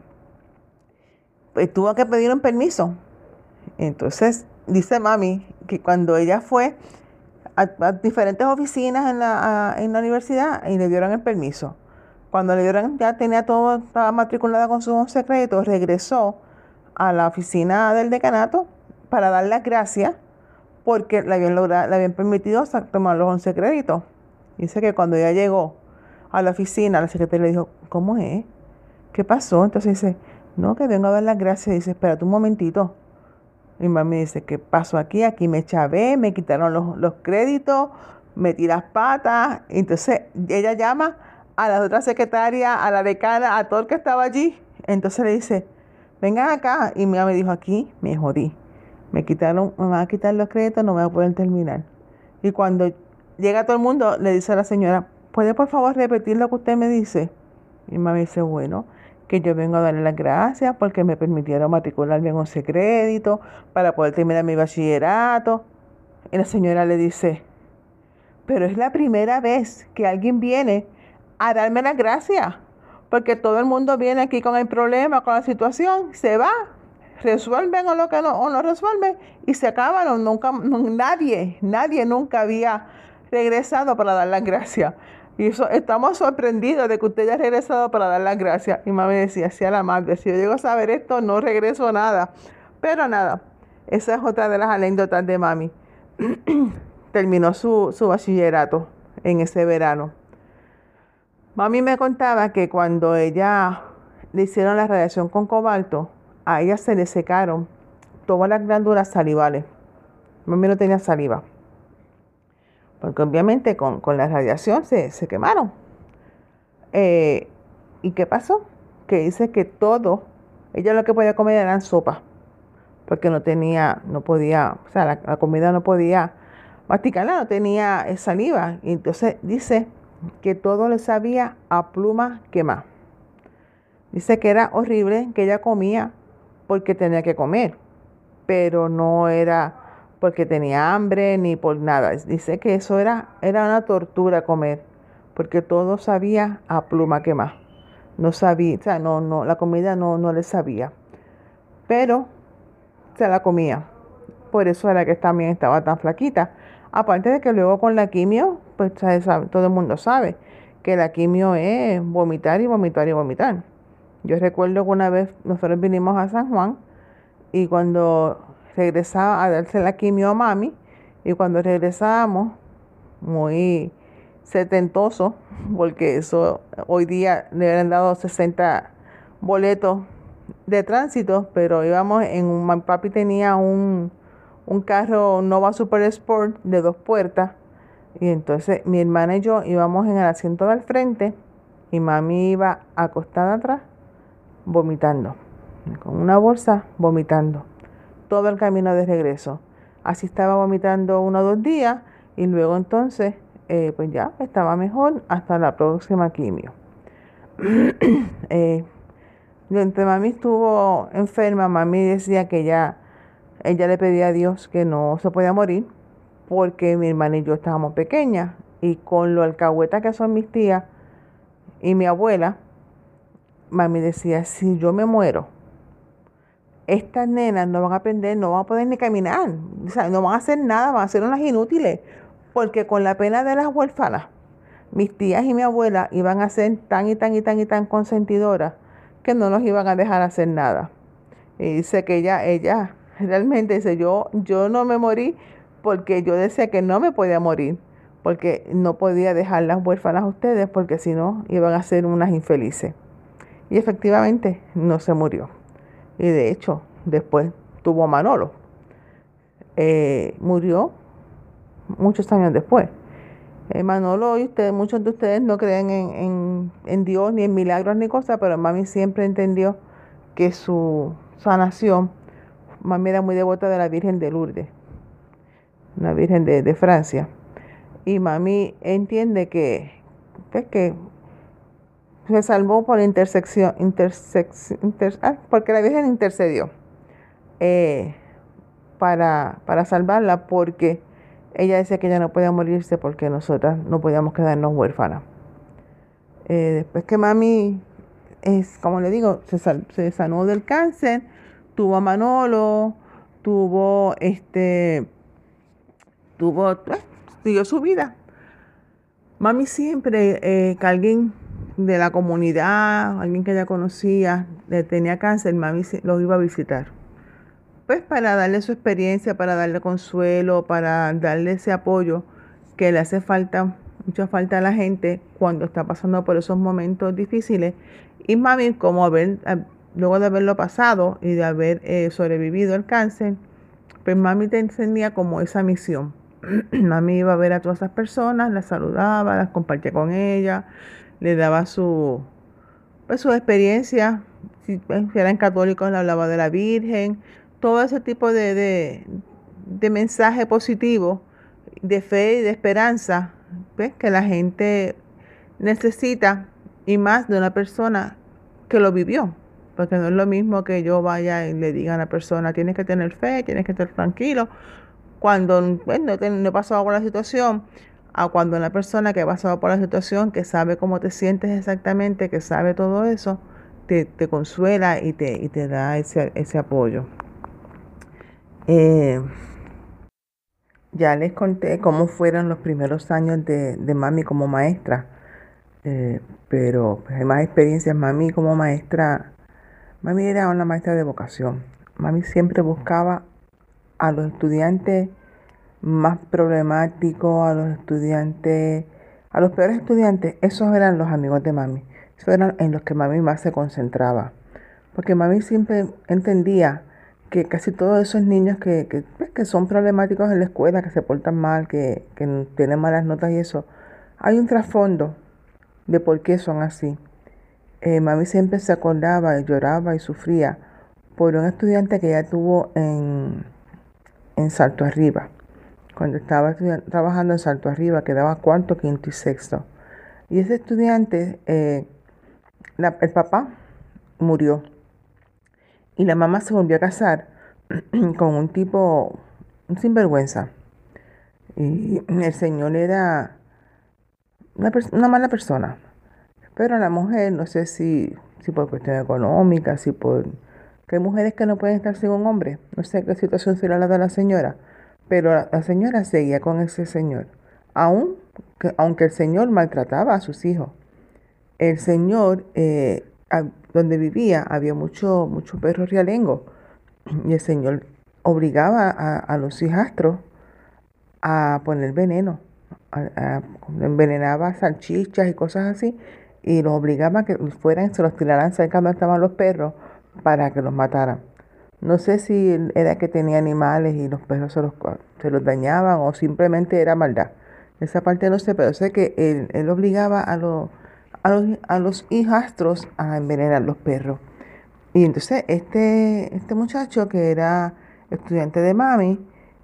Pues tuvo que pedir un permiso. Entonces, dice mami que cuando ella fue a, diferentes oficinas en la, en la universidad y le dieron el permiso. Cuando le dieron, ya tenía todo, estaba matriculada con sus 11 créditos, regresó a la oficina del decanato para dar las gracias porque le habían, logrado, le habían permitido tomar los 11 créditos. Dice que cuando ella llegó a la oficina, la secretaria le dijo, ¿cómo es? ¿Qué pasó? Entonces dice, no, que vengo a dar las gracias. Dice, espérate un momentito. Y mami dice, ¿qué pasó aquí? Aquí me chavé, me quitaron los, los créditos, metí las patas. Entonces ella llama a la otra secretaria, a la decana, a todo el que estaba allí. Entonces le dice, vengan acá. Y mi mamá me dijo, aquí me jodí me quitaron, me van a quitar los créditos, no voy a poder terminar. Y cuando llega todo el mundo, le dice a la señora, ¿puede por favor repetir lo que usted me dice? Y mamá dice, bueno, que yo vengo a darle las gracias porque me permitieron matricularme en 11 créditos para poder terminar mi bachillerato. Y la señora le dice, pero es la primera vez que alguien viene a darme las gracias, porque todo el mundo viene aquí con el problema, con la situación, se va, resuelven o lo que no, o no resuelven y se acaban. nunca, nadie, nadie nunca había regresado para dar las gracias. Y eso, estamos sorprendidos de que usted haya regresado para dar las gracias. Y mami decía, a la madre, si yo llego a saber esto, no regreso nada. Pero nada, esa es otra de las anécdotas de mami. Terminó su, su bachillerato en ese verano. Mami me contaba que cuando ella le hicieron la radiación con cobalto, a ella se le secaron todas las glándulas salivales. Mami no tenía saliva. Porque obviamente con, la radiación se, quemaron. Eh, ¿Y qué pasó? Que dice que todo, ella lo que podía comer eran sopa. Porque no tenía, no podía, o sea, la, comida no podía masticarla, no tenía saliva. Y entonces dice que todo le sabía a pluma quemada. Dice que era horrible, que ella comía porque tenía que comer, pero no era porque tenía hambre ni por nada. Dice que eso era, era una tortura comer, porque todo sabía a pluma quemada. No sabía, o sea, no, no, la comida no, no le sabía. Pero se la comía. Por eso era que también estaba tan flaquita. Aparte de que luego con la quimio, pues todo el mundo sabe que la quimio es vomitar y vomitar y vomitar. Yo recuerdo que una vez nosotros vinimos a San Juan y cuando regresaba a darse la quimio a mami y cuando regresábamos, muy setentoso, porque eso hoy día le habían dado 60 boletos de tránsito, pero íbamos en un, papi tenía un, un carro Nova Super Sport de dos puertas y entonces mi hermana y yo íbamos en el asiento del frente y mami iba acostada atrás vomitando, con una bolsa vomitando, todo el camino de regreso. Así estaba vomitando uno o dos días y luego entonces eh, pues ya estaba mejor hasta la próxima quimio. eh, mami estuvo enferma, mami decía que ya ella le pedía a Dios que no se podía morir porque mi hermana y yo estábamos pequeñas y con lo alcahueta que son mis tías y mi abuela, mami decía, si yo me muero, estas nenas no van a aprender, no van a poder ni caminar, no van a hacer nada, van a ser unas inútiles, porque con la pena de las huérfanas, mis tías y mi abuela iban a ser tan y tan y tan y tan consentidoras que no nos iban a dejar hacer nada. Y dice que ella, ella realmente dice, yo, yo no me morí porque yo decía que no me podía morir, porque no podía dejar las huérfanas a ustedes, porque si no iban a ser unas infelices. Y efectivamente no se murió. Y de hecho, después tuvo Manolo. Eh, murió muchos años después. Eh, Manolo y ustedes, muchos de ustedes no creen en, en, Dios ni en milagros ni cosas, pero mami siempre entendió que su sanación, mami era muy devota de la Virgen de Lourdes, la Virgen de, Francia. Y mami entiende que, pues, que se salvó por intersección, ah, porque la Virgen intercedió eh, para, para salvarla, porque ella decía que ella no podía morirse porque nosotras no podíamos quedarnos huérfanas. Eh, después que mami, es, como le digo, se, se sanó del cáncer, tuvo a Manolo, tuvo este, tuvo, pues, siguió su vida. Mami siempre, eh, que alguien de la comunidad, alguien que ella conocía, tenía cáncer, mami lo iba a visitar. Pues para darle su experiencia, para darle consuelo, para darle ese apoyo que le hace falta, mucha falta a la gente cuando está pasando por esos momentos difíciles. Y mami, como haber, luego de haberlo pasado y de haber eh, sobrevivido el cáncer, pues mami te tenía como esa misión. mami iba a ver a todas esas personas, las saludaba, las compartía con ella, le daba su, pues, su experiencia, si, pues, eran católicos le hablaba de la Virgen, todo ese tipo de, de, mensaje positivo, de fe y de esperanza, pues, que la gente necesita y más de una persona que lo vivió. Porque no es lo mismo que yo vaya y le diga a la persona, tienes que tener fe, tienes que estar tranquilo. Cuando bueno, no he pasado por la situación, a cuando una persona que ha pasado por la situación, que sabe cómo te sientes exactamente, que sabe todo eso, te, consuela y te, y te da ese, apoyo. Eh, ya les conté cómo fueron los primeros años de, mami como maestra, eh, pero pues, hay más experiencias. Mami como maestra, mami era una maestra de vocación. Mami siempre buscaba a los estudiantes más problemáticos, a los estudiantes, a los peores estudiantes, esos eran los amigos de mami. Esos eran en los que mami más se concentraba. Porque mami siempre entendía que casi todos esos niños que, que, pues, son problemáticos en la escuela, que se portan mal, que, que tienen malas notas y eso, hay un trasfondo de por qué son así. Eh, mami siempre se acordaba y lloraba y sufría por un estudiante que ella tuvo en, en Salto Arriba cuando estaba trabajando en Salto Arriba, quedaba cuarto, quinto y sexto. Y ese estudiante, eh, el papá murió y la mamá se volvió a casar con un tipo, sinvergüenza. Y el señor era una, una, mala persona. Pero la mujer, no sé si, si por cuestión económica, si por... que hay mujeres que no pueden estar sin un hombre. No sé qué situación será la de la señora pero la señora seguía con ese señor, aun aunque el señor maltrataba a sus hijos. El señor, eh, donde vivía, había mucho, mucho perro realengo. Y el señor obligaba a, los hijastros a poner veneno. envenenaba salchichas y cosas así. Y los obligaba a que fueran, se los tiraran cerca donde estaban los perros para que los mataran. No sé si era que tenía animales y los perros se los, se los dañaban o simplemente era maldad. Esa parte no sé, pero sé que él, obligaba a, los, a, los, hijastros a envenenar los perros. Y entonces este, este muchacho que era estudiante de mami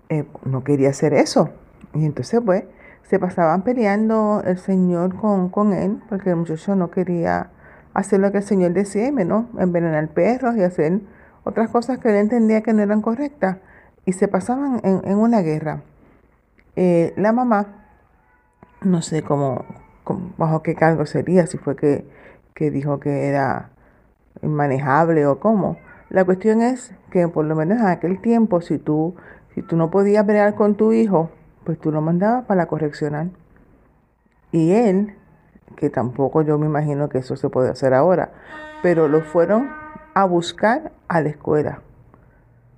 eh, no quería hacer eso. Y entonces pues se pasaban peleando el Señor con, con él, porque el muchacho no quería hacer lo que el Señor decía, ¿no? envenenar perros y hacer otras cosas que él entendía que no eran correctas, y se pasaban en, una guerra. Eh, la mamá, no sé cómo, bajo qué cargo sería, si fue que, que dijo que era inmanejable o cómo. La cuestión es que por lo menos en aquel tiempo, si tú, si tú no podías pelear con tu hijo, pues tú lo mandabas para la correccional. Y él, que tampoco yo me imagino que eso se puede hacer ahora, pero lo fueron a buscar a la escuela.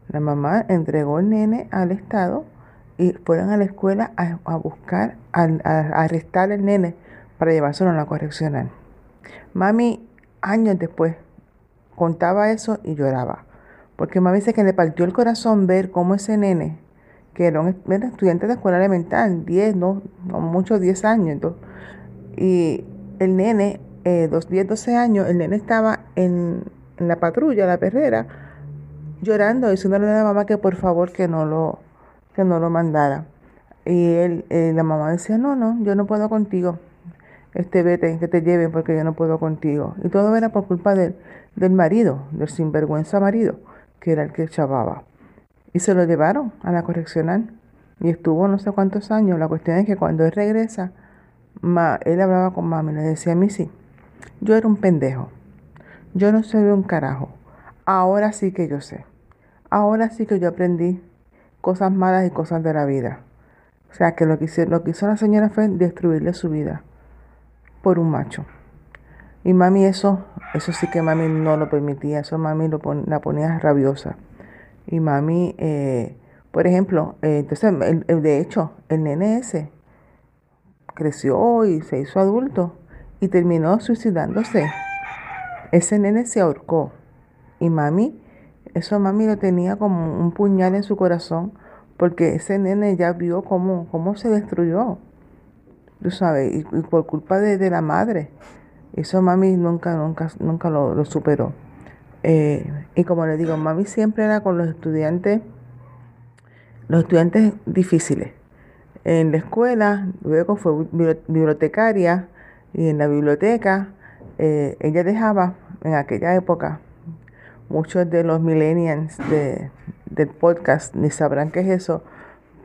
La mamá entregó el nene al Estado y fueron a la escuela a, buscar, a, a, arrestar al nene para llevárselo a la correccional. Mami, años después, contaba eso y lloraba. Porque mami dice que le partió el corazón ver cómo ese nene que era un estudiante de escuela elemental, 10, no, muchos 10 años. y el nene, eh, dos, 10, 12 años, el nene estaba en, la patrulla, la perrera, llorando, diciéndole a la mamá que por favor que no lo, que no lo mandara. Y él, eh, la mamá decía, no, no, yo no puedo contigo. Este vete, que te lleven porque yo no puedo contigo. Y todo era por culpa del, del marido, del sinvergüenza marido, que era el que chavaba. Y se lo llevaron a la correccional. Y estuvo no sé cuántos años. La cuestión es que cuando él regresa, él hablaba con mami le decía a mí sí, yo era un pendejo. Yo no sé un carajo. Ahora sí que yo sé. Ahora sí que yo aprendí cosas malas y cosas de la vida. O sea que lo que hizo, lo que hizo la señora fue destruirle su vida por un macho. Y mami eso, eso sí que mami no lo permitía, eso mami lo la ponía rabiosa. Y mami, eh, por ejemplo, eh, entonces, de hecho, el nene ese creció y se hizo adulto y terminó suicidándose. Ese nene se ahorcó. Y mami, eso mami lo tenía como un puñal en su corazón porque ese nene ya vio cómo, cómo se destruyó. Tú sabes, y, por culpa de, la madre. Eso mami nunca, nunca, nunca lo superó. Eh, y como le digo, mami siempre era con los estudiantes, los estudiantes difíciles. En la escuela, luego fue bibliotecaria y en la biblioteca eh, ella dejaba en aquella época, muchos de los millennials de, del podcast ni sabrán qué es eso,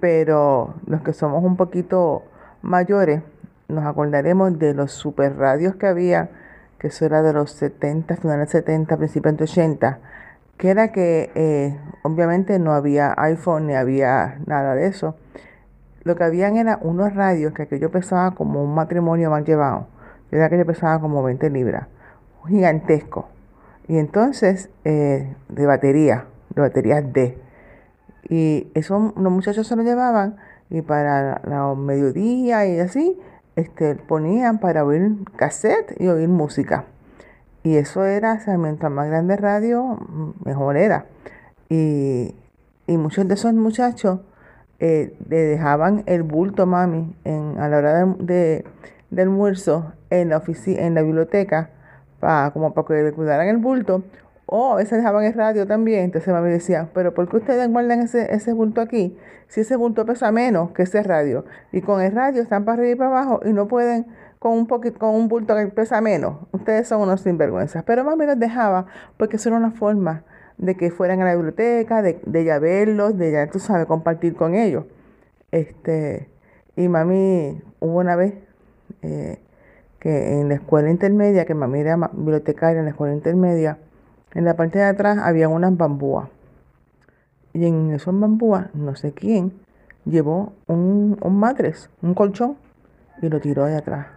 pero los que somos un poquito mayores nos acordaremos de los super radios que había que eso era de los 70, finales 70, principios de 80, que era que eh, obviamente no había iPhone ni había nada de eso. Lo que habían era unos radios que aquello pesaba como un matrimonio mal llevado. Era que yo pesaba como 20 libras, gigantesco. Y entonces, eh, de batería, de baterías D. Y eso los muchachos se lo llevaban y para la mediodía y así, este, ponían para oír cassette y oír música. Y eso era, o sea, mientras más grande radio, mejor era. Y, muchos de esos muchachos eh, le dejaban el bulto mami en, a la hora de, almuerzo en la en la biblioteca, para, como para que le cuidaran el bulto, o a dejaban el radio también. Entonces mami decía, pero ¿por qué ustedes guardan ese, ese bulto aquí? Si ese bulto pesa menos que ese radio. Y con el radio están para arriba y para abajo y no pueden con un poquito, con un bulto que pesa menos. Ustedes son unos sinvergüenzas. Pero mami los dejaba porque eso era una forma de que fueran a la biblioteca, de, de ya verlos, de ya, tú sabes, compartir con ellos. Este, y mami, hubo una vez eh, que en la escuela intermedia, que mami era bibliotecaria en la escuela intermedia, en la parte de atrás había unas bambúas. Y en esos bambúas, no sé quién, llevó un, un matres, un colchón, y lo tiró de atrás.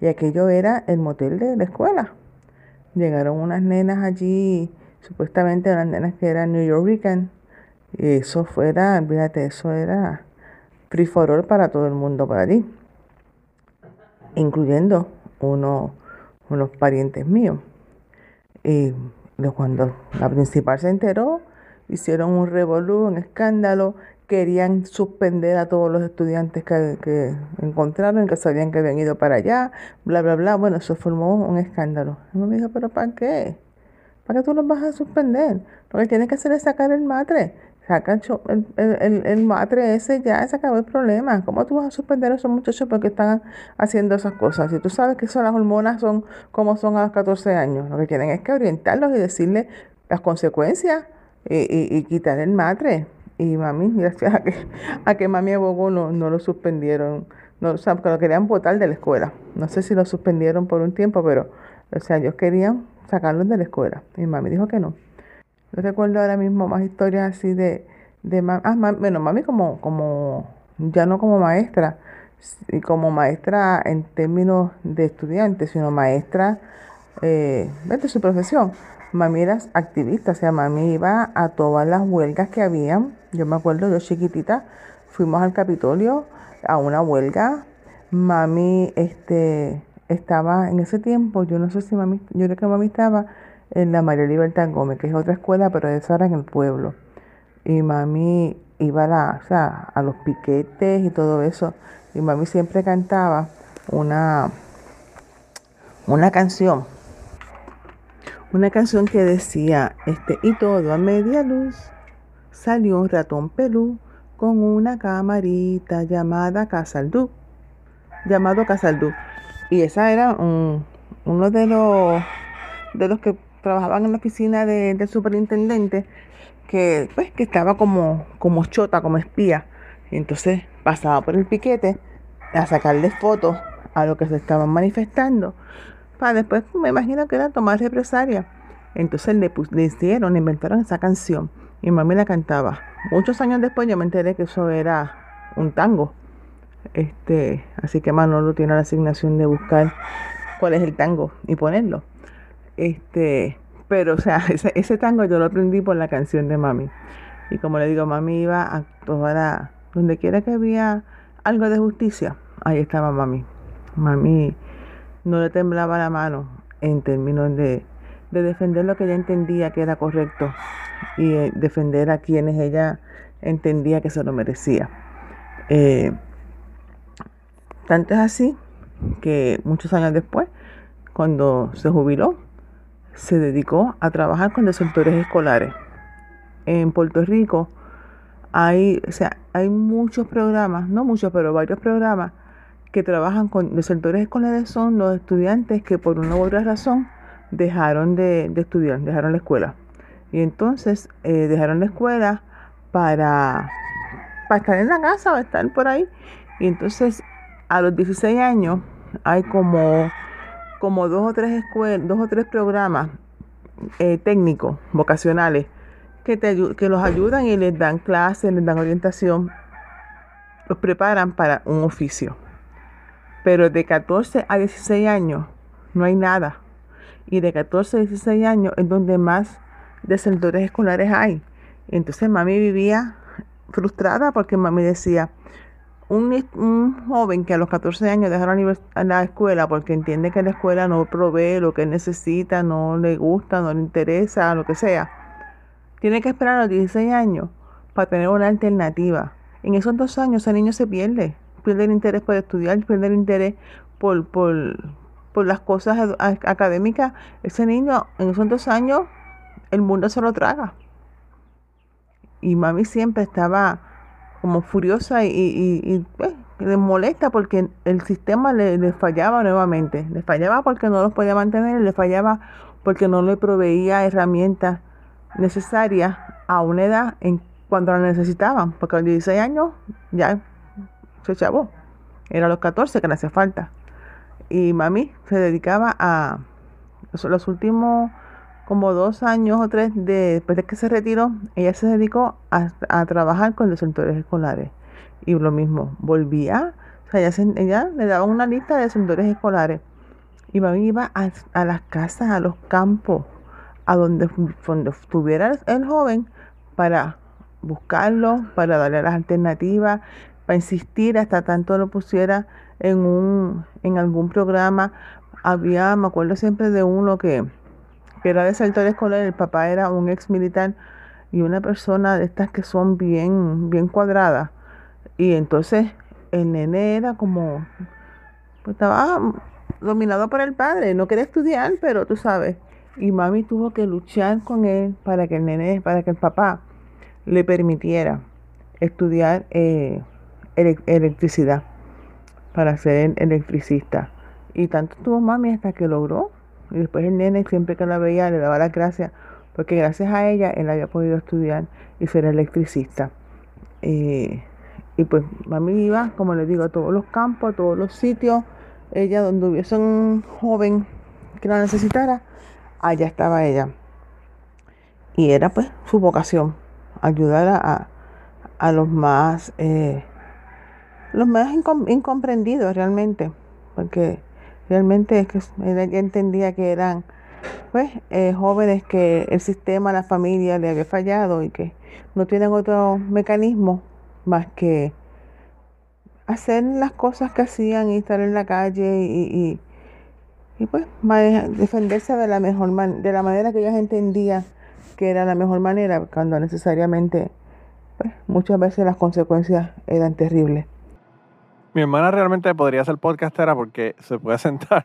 Y aquello era el motel de la escuela. Llegaron unas nenas allí, supuestamente unas nenas que eran New Yorkican. Y eso fuera, fíjate, eso era free para todo el mundo por allí. Incluyendo uno, unos parientes míos. Y cuando la principal se enteró, hicieron un revolú, un escándalo, querían suspender a todos los estudiantes que, que, encontraron, que sabían que habían ido para allá, bla, bla, bla. Bueno, eso formó un escándalo. Y me dijo, pero ¿para qué? ¿Para qué tú los vas a suspender? Lo que tienes que hacer es sacar el matre. Saca el, el, el, matre ese, ya se acabó el problema. ¿Cómo tú vas a suspender a esos muchachos porque están haciendo esas cosas? Si tú sabes que son las hormonas son como son a los 14 años, lo que tienen es que orientarlos y decirles las consecuencias y, y, quitar el matre. Y mami, gracias a que, a que mami abogó, no, no lo suspendieron. No, o sea, porque lo querían votar de la escuela. No sé si lo suspendieron por un tiempo, pero, o sea, ellos querían sacarlos de la escuela. Y mami dijo que no. Yo recuerdo ahora mismo más historias así de, de mami. Ah, bueno, mami como, como, ya no como maestra, y como maestra en términos de estudiantes, sino maestra eh, de su profesión. Mami era activista, o sea, mami iba a todas las huelgas que habían. Yo me acuerdo, yo chiquitita, fuimos al Capitolio a una huelga. Mami este, estaba en ese tiempo, yo no sé si mami, yo creo que mami estaba en la María Libertad Gómez, que es otra escuela, pero esa era en el pueblo. Y mami iba a, o sea, a los piquetes y todo eso. Y mami siempre cantaba una, una canción. Una canción que decía, este, y todo a media luz, salió un ratón pelú con una camarita llamada Casaldú, llamado Casaldú. Y esa era uno de los, de los que trabajaban en la oficina del superintendente, que, pues, que estaba como, como chota, como espía. Y entonces pasaba por el piquete a sacarle fotos a lo que se estaban manifestando. Para después, me imagino que era tomar represalia. Entonces le, le hicieron, le inventaron esa canción. Y mami la cantaba. Muchos años después yo me enteré que eso era un tango. Este, así que Manolo tiene la asignación de buscar cuál es el tango y ponerlo. Este, pero, o sea, ese, tango yo lo aprendí por la canción de mami. Y como le digo, mami iba a toda donde quiera que había algo de justicia, ahí estaba mami. Mami no le temblaba la mano en términos de, de defender lo que ella entendía que era correcto y eh, defender a quienes ella entendía que se lo merecía. Eh, tanto es así que muchos años después, cuando se jubiló, se dedicó a trabajar con desertores escolares. En Puerto Rico hay, o sea, hay muchos programas, no muchos, pero varios programas que trabajan con desertores escolares son los estudiantes que por una u otra razón dejaron de, estudiar, dejaron la escuela. Y entonces eh, dejaron la escuela para, para estar en la casa o estar por ahí. Y entonces a los 16 años hay como como dos o tres escuelas, dos o tres programas eh, técnicos, vocacionales, que, te, que los ayudan y les dan clases, les dan orientación, los preparan para un oficio. Pero de 14 a 16 años no hay nada. Y de 14 a 16 años es donde más desertores escolares hay. Entonces mami vivía frustrada porque mami decía, un, joven que a los 14 años deja la, la, escuela porque entiende que la escuela no provee lo que necesita, no le gusta, no le interesa, lo que sea, tiene que esperar a los 16 años para tener una alternativa. En esos dos años ese niño se pierde, pierde el interés por estudiar, pierde el interés por, por, por las cosas académicas. Ese niño en esos dos años el mundo se lo traga. Y mami siempre estaba como furiosa y, y, pues, le molesta porque el sistema le, fallaba nuevamente. Le fallaba porque no los podía mantener, le fallaba porque no le proveía herramientas necesarias a una edad en cuando la necesitaban, porque a los 16 años ya se chavó. Era a los 14 que le hacía falta. Y mami se dedicaba a los últimos como dos años o tres después de que se retiró, ella se dedicó a, trabajar con los escolares. Y lo mismo, volvía, o sea, ella, le daba una lista de sectores escolares. Y mami iba a, las casas, a los campos, a donde, donde estuviera el joven para buscarlo, para darle las alternativas, para insistir hasta tanto lo pusiera en un en algún programa. Había, me acuerdo siempre de uno que que era de sector escolar, el papá era un ex militar y una persona de estas que son bien, bien cuadradas. Y entonces el nene era como, pues estaba dominado por el padre, no quería estudiar, pero tú sabes. Y mami tuvo que luchar con él para que el nene, para que el papá le permitiera estudiar eh, electricidad para ser electricista. Y tanto tuvo mami hasta que logró. Y después el nene siempre que la veía le daba las gracias porque gracias a ella él había podido estudiar y ser electricista. Y pues mami iba, como les digo, a todos los campos, a todos los sitios. Ella donde hubiese un joven que la necesitara, allá estaba ella. Y era pues su vocación, ayudar a, a los más, eh, los más incomprendidos realmente, porque realmente es que ella entendía que eran pues eh, jóvenes que el sistema, la familia le había fallado y que no tienen otro mecanismo más que hacer las cosas que hacían y estar en la calle y, y, pues defenderse de la mejor de la manera que ellos entendían que era la mejor manera cuando necesariamente pues, muchas veces las consecuencias eran terribles. Mi hermana realmente podría ser podcastera porque se puede sentar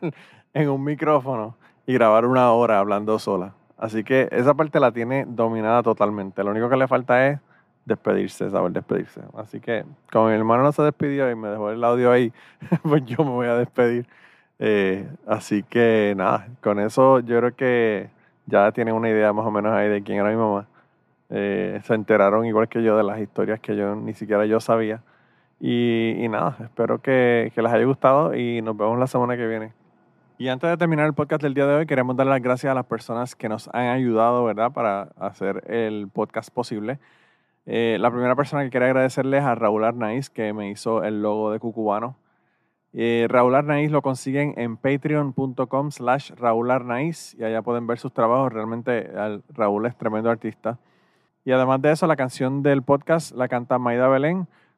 en un micrófono y grabar una hora hablando sola. Así que esa parte la tiene dominada totalmente. Lo único que le falta es despedirse, saber despedirse. Así que como mi hermano no se despidió y me dejó el audio ahí, pues yo me voy a despedir. Eh, así que nada, con eso yo creo que ya tienen una idea más o menos ahí de quién era mi mamá. Eh, se enteraron igual que yo de las historias que yo ni siquiera yo sabía. Y, nada, espero que, que les haya gustado y nos vemos la semana que viene. Y antes de terminar el podcast del día de hoy, queremos dar las gracias a las personas que nos han ayudado, ¿verdad?, para hacer el podcast posible. Eh, la primera persona que quiero agradecerles es a Raúl Arnaiz, que me hizo el logo de Cucubano. Eh, Raúl Arnaiz lo consiguen en patreon.com slash Raúl Arnaiz y allá pueden ver sus trabajos. Realmente Raúl es tremendo artista. Y además de eso, la canción del podcast la canta Maida Belén